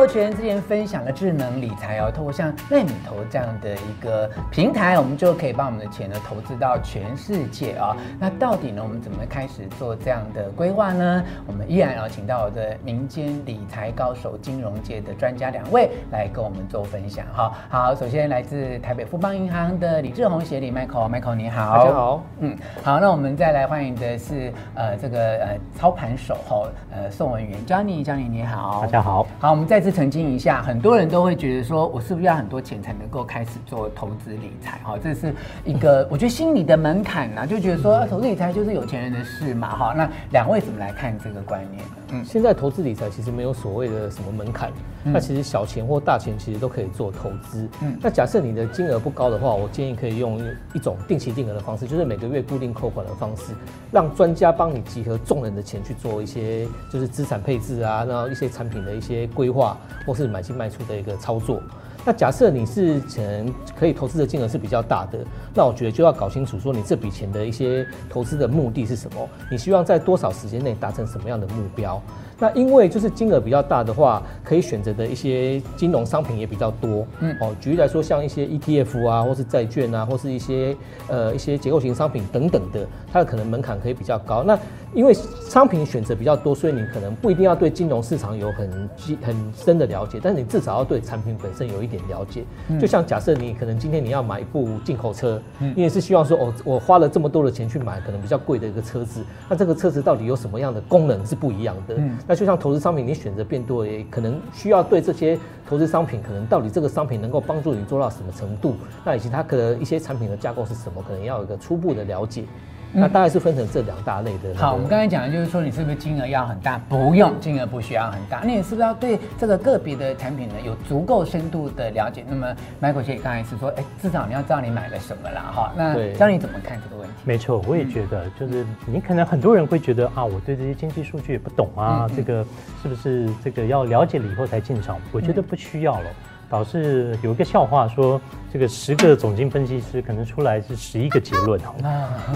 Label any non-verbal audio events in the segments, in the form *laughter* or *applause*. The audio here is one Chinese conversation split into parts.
过全之前分享的智能理财哦，透过像奈米投这样的一个平台，我们就可以把我们的钱呢投资到全世界啊、哦。那到底呢，我们怎么开始做这样的规划呢？我们依然要请到我的民间理财高手、金融界的专家两位来跟我们做分享哈。好，首先来自台北富邦银行的李志宏协理 Michael，Michael 你好，大家好。嗯，好，那我们再来欢迎的是呃这个呃操盘手哈呃宋文元 Johnny，Johnny 你好，大家好。好，我们再次澄清一下，很多人都会觉得说，我是不是要很多钱才能够开始做投资理财？哈，这是一个 *laughs* 我觉得心理的门槛呐，就觉得说投资理财就是有钱人的事嘛。哈，那两位怎么来看这个观念呢？嗯，现在投资理财其实没有所谓的什么门槛，那、嗯、其实小钱或大钱其实都可以做投资。嗯，那假设你的金额不高的话，我建议可以用一种定期定额的方式，就是每个月固定扣款的方式，让专家帮你集合众人的钱去做一些就是资产配置啊，然后一些产品的一些规划，或是买进卖出的一个操作。那假设你是钱可以投资的金额是比较大的，那我觉得就要搞清楚说你这笔钱的一些投资的目的是什么，你希望在多少时间内达成什么样的目标？那因为就是金额比较大的话，可以选择的一些金融商品也比较多。嗯，哦，举例来说，像一些 ETF 啊，或是债券啊，或是一些呃一些结构型商品等等的，它的可能门槛可以比较高。那因为商品选择比较多，所以你可能不一定要对金融市场有很很深的了解，但是你至少要对产品本身有一点了解。就像假设你可能今天你要买一部进口车，你也是希望说，哦，我花了这么多的钱去买可能比较贵的一个车子，那这个车子到底有什么样的功能是不一样的？那就像投资商品，你选择变多，也可能需要对这些投资商品，可能到底这个商品能够帮助你做到什么程度，那以及它可能一些产品的架构是什么，可能要有一个初步的了解。那大概是分成这两大类的、那个。好，我们刚才讲的就是说，你是不是金额要很大？不用，金额不需要很大。那你是不是要对这个个别的产品呢有足够深度的了解？那么，Michael 姐刚才是说，哎，至少你要知道你买了什么啦，哈。那教你怎么看这个问题？没错，我也觉得，就是你可能很多人会觉得啊，我对这些经济数据也不懂啊，这个是不是这个要了解了以后才进场？我觉得不需要了。导致有一个笑话说，这个十个总经分析师可能出来是十一个结论哈。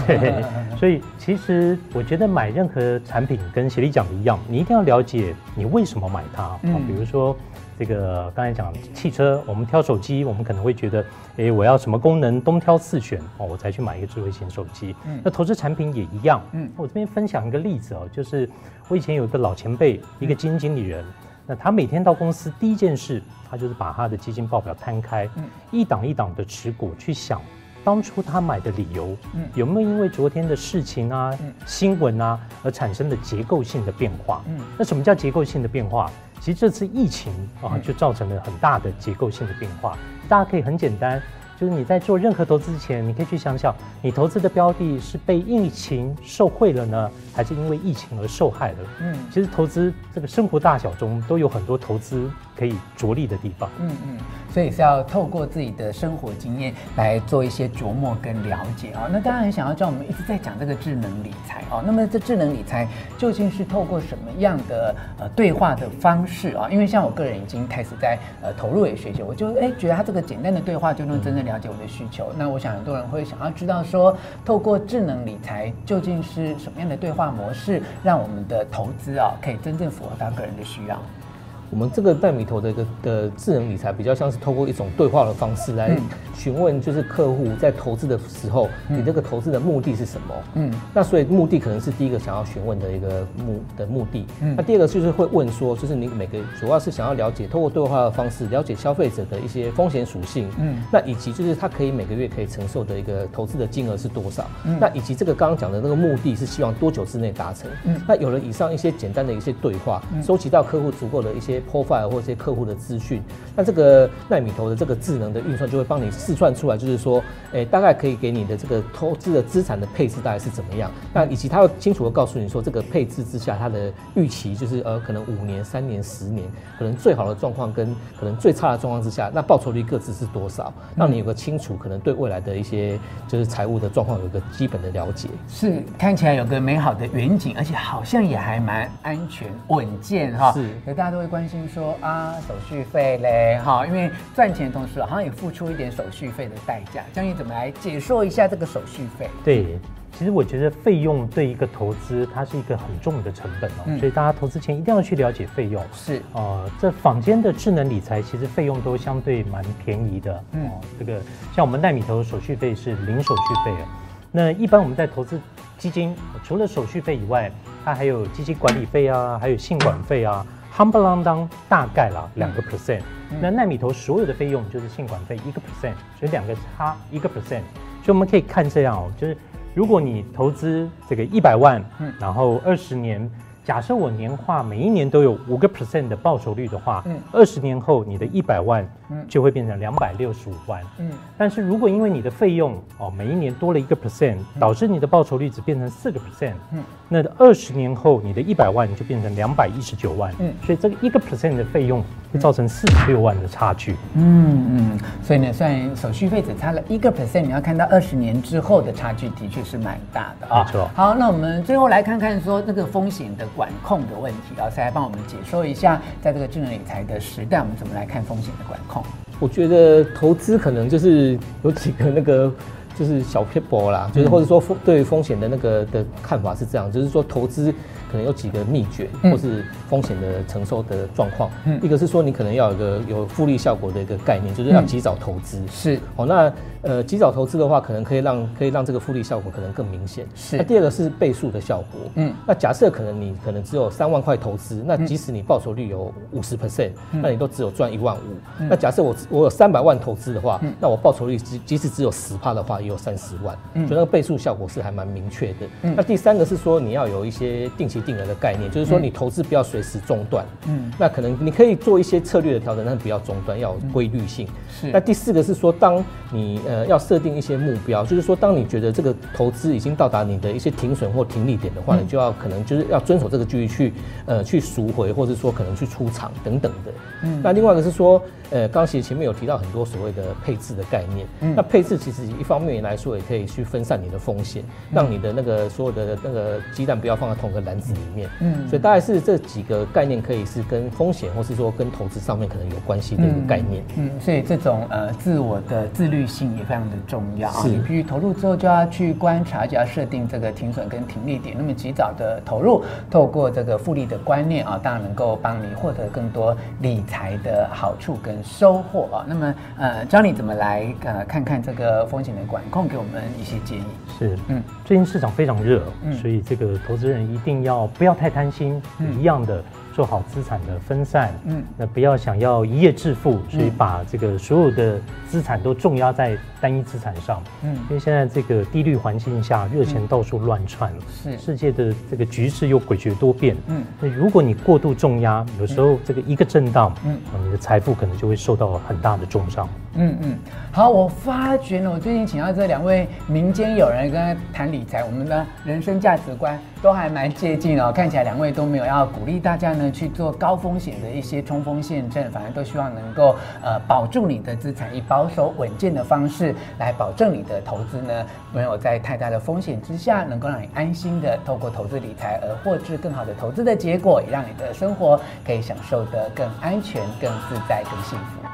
对，*laughs* 所以其实我觉得买任何产品跟协理讲的一样，你一定要了解你为什么买它。嗯，比如说这个刚才讲汽车，我们挑手机，我们可能会觉得，哎，我要什么功能，东挑四选哦，我才去买一个智慧型手机。嗯，那投资产品也一样。嗯，我这边分享一个例子哦，就是我以前有一个老前辈，一个基金经理人。那他每天到公司第一件事，他就是把他的基金报表摊开，嗯，一档一档的持股，去想当初他买的理由，嗯，有没有因为昨天的事情啊、嗯、新闻啊而产生的结构性的变化？嗯，那什么叫结构性的变化？其实这次疫情啊，就造成了很大的结构性的变化。大家可以很简单。就是你在做任何投资之前，你可以去想想，你投资的标的是被疫情受惠了呢，还是因为疫情而受害了？嗯，其实投资这个生活大小中都有很多投资可以着力的地方。嗯嗯，所以是要透过自己的生活经验来做一些琢磨跟了解啊。那当然很想要知道，我们一直在讲这个智能理财哦。那么这智能理财究竟是透过什么样的呃对话的方式啊？因为像我个人已经开始在呃投入也学习，我就哎觉得他这个简单的对话就能真正。了解我的需求，那我想很多人会想要知道说，透过智能理财究竟是什么样的对话模式，让我们的投资啊可以真正符合他个人的需要。我们这个奈米投的一个的智能理财，比较像是透过一种对话的方式来询问，就是客户在投资的时候，你这个投资的目的是什么？嗯，那所以目的可能是第一个想要询问的一个目的目的。嗯，那第二个就是会问说，就是你每个主要是想要了解，透过对话的方式了解消费者的一些风险属性。嗯，那以及就是他可以每个月可以承受的一个投资的金额是多少？嗯，那以及这个刚刚讲的那个目的是希望多久之内达成？嗯，那有了以上一些简单的一些对话，收集到客户足够的一些。Profile 或者一些客户的资讯，那这个奈米头的这个智能的运算就会帮你试算出来，就是说，诶，大概可以给你的这个投资的资产的配置大概是怎么样？那以及他会清楚的告诉你说，这个配置之下，它的预期就是呃，可能五年、三年、十年，可能最好的状况跟可能最差的状况之下，那报酬率各自是多少？让你有个清楚，可能对未来的一些就是财务的状况有个基本的了解。是看起来有个美好的远景，而且好像也还蛮安全稳健哈。是，可大家都会关心。说啊，手续费嘞，哈，因为赚钱的同时好像也付出一点手续费的代价。将你怎么来解说一下这个手续费？对，其实我觉得费用对一个投资，它是一个很重的成本哦，嗯、所以大家投资前一定要去了解费用。是哦、呃，这坊间的智能理财其实费用都相对蛮便宜的。嗯、哦，这个像我们奈米投手续费是零手续费啊。那一般我们在投资基金，除了手续费以外，它还有基金管理费啊，还有信管费啊，夯不啷当大概啦两个 percent。嗯、那奈米投所有的费用就是信管费一个 percent，所以两个差一个 percent。所以我们可以看这样哦，就是。如果你投资这个一百万，嗯，然后二十年，假设我年化每一年都有五个 percent 的报酬率的话，嗯，二十年后你的一百万，嗯，就会变成两百六十五万，嗯。但是如果因为你的费用哦每一年多了一个 percent，导致你的报酬率只变成四个 percent，嗯，那二十年后你的一百万就变成两百一十九万，嗯。所以这个一个 percent 的费用会造成四十六万的差距，嗯嗯。所以呢，虽然手续费只差了一个 percent，你要看到二十年之后的差距的确是蛮大的啊。没错。好，那我们最后来看看说这个风险的管控的问题啊，再来帮我们解说一下，在这个智能理财的时代，我们怎么来看风险的管控？我觉得投资可能就是有几个那个就是小撇步啦，就是或者说风对风险的那个的看法是这样，就是说投资可能有几个秘诀，或是风险的承受的状况。嗯，一个是说你可能要有一个有复利效果的一个概念，就是要及早投资。是哦，那。呃，及早投资的话，可能可以让可以让这个复利效果可能更明显。是。那第二个是倍数的效果。嗯。那假设可能你可能只有三万块投资，那即使你报酬率有五十 percent，那你都只有赚一万五。嗯。那假设我我有三百万投资的话，嗯。那我报酬率即即使只有十趴的话，也有三十万。嗯。所以那个倍数效果是还蛮明确的。嗯。那第三个是说你要有一些定期定额的概念，就是说你投资不要随时中断。嗯。那可能你可以做一些策略的调整，但是不要中断，要有规律性。是。那第四个是说，当你呃。呃，要设定一些目标，就是说，当你觉得这个投资已经到达你的一些停损或停利点的话，嗯、你就要可能就是要遵守这个纪律去，呃，去赎回，或者说可能去出场等等的。嗯，那另外一个是说，呃，刚其实前面有提到很多所谓的配置的概念。嗯，那配置其实一方面来说，也可以去分散你的风险，让你的那个所有的那个鸡蛋不要放在同一个篮子里面。嗯，所以大概是这几个概念可以是跟风险，或是说跟投资上面可能有关系的一个概念。嗯，嗯，所以这种呃自我的自律性也非常的重要啊。你必须投入之后就要去观察，就要设定这个停损跟停利点。那么及早的投入，透过这个复利的观念啊，当然能够帮你获得更多理财的好处跟收获啊。那么呃，教你怎么来呃看看这个风险的管控，给我们一些建议。是，嗯，最近市场非常热，嗯，所以这个投资人一定要不要太贪心，嗯，一样的。做好资产的分散，嗯，那不要想要一夜致富，所以把这个所有的资产都重压在单一资产上，嗯，因为现在这个低率环境下，热钱到处乱窜，是。世界的这个局势又诡谲多变，嗯，那如果你过度重压，有时候这个一个震荡，嗯，你的财富可能就会受到很大的重伤。嗯嗯，好，我发觉呢，我最近请到这两位民间友人跟他谈理财，我们的人生价值观都还蛮接近哦。看起来两位都没有要鼓励大家呢去做高风险的一些冲锋陷阵，反而都希望能够呃保住你的资产，以保守稳健的方式来保证你的投资呢没有在太大的风险之下，能够让你安心的透过投资理财而获至更好的投资的结果，也让你的生活可以享受得更安全、更自在、更幸福。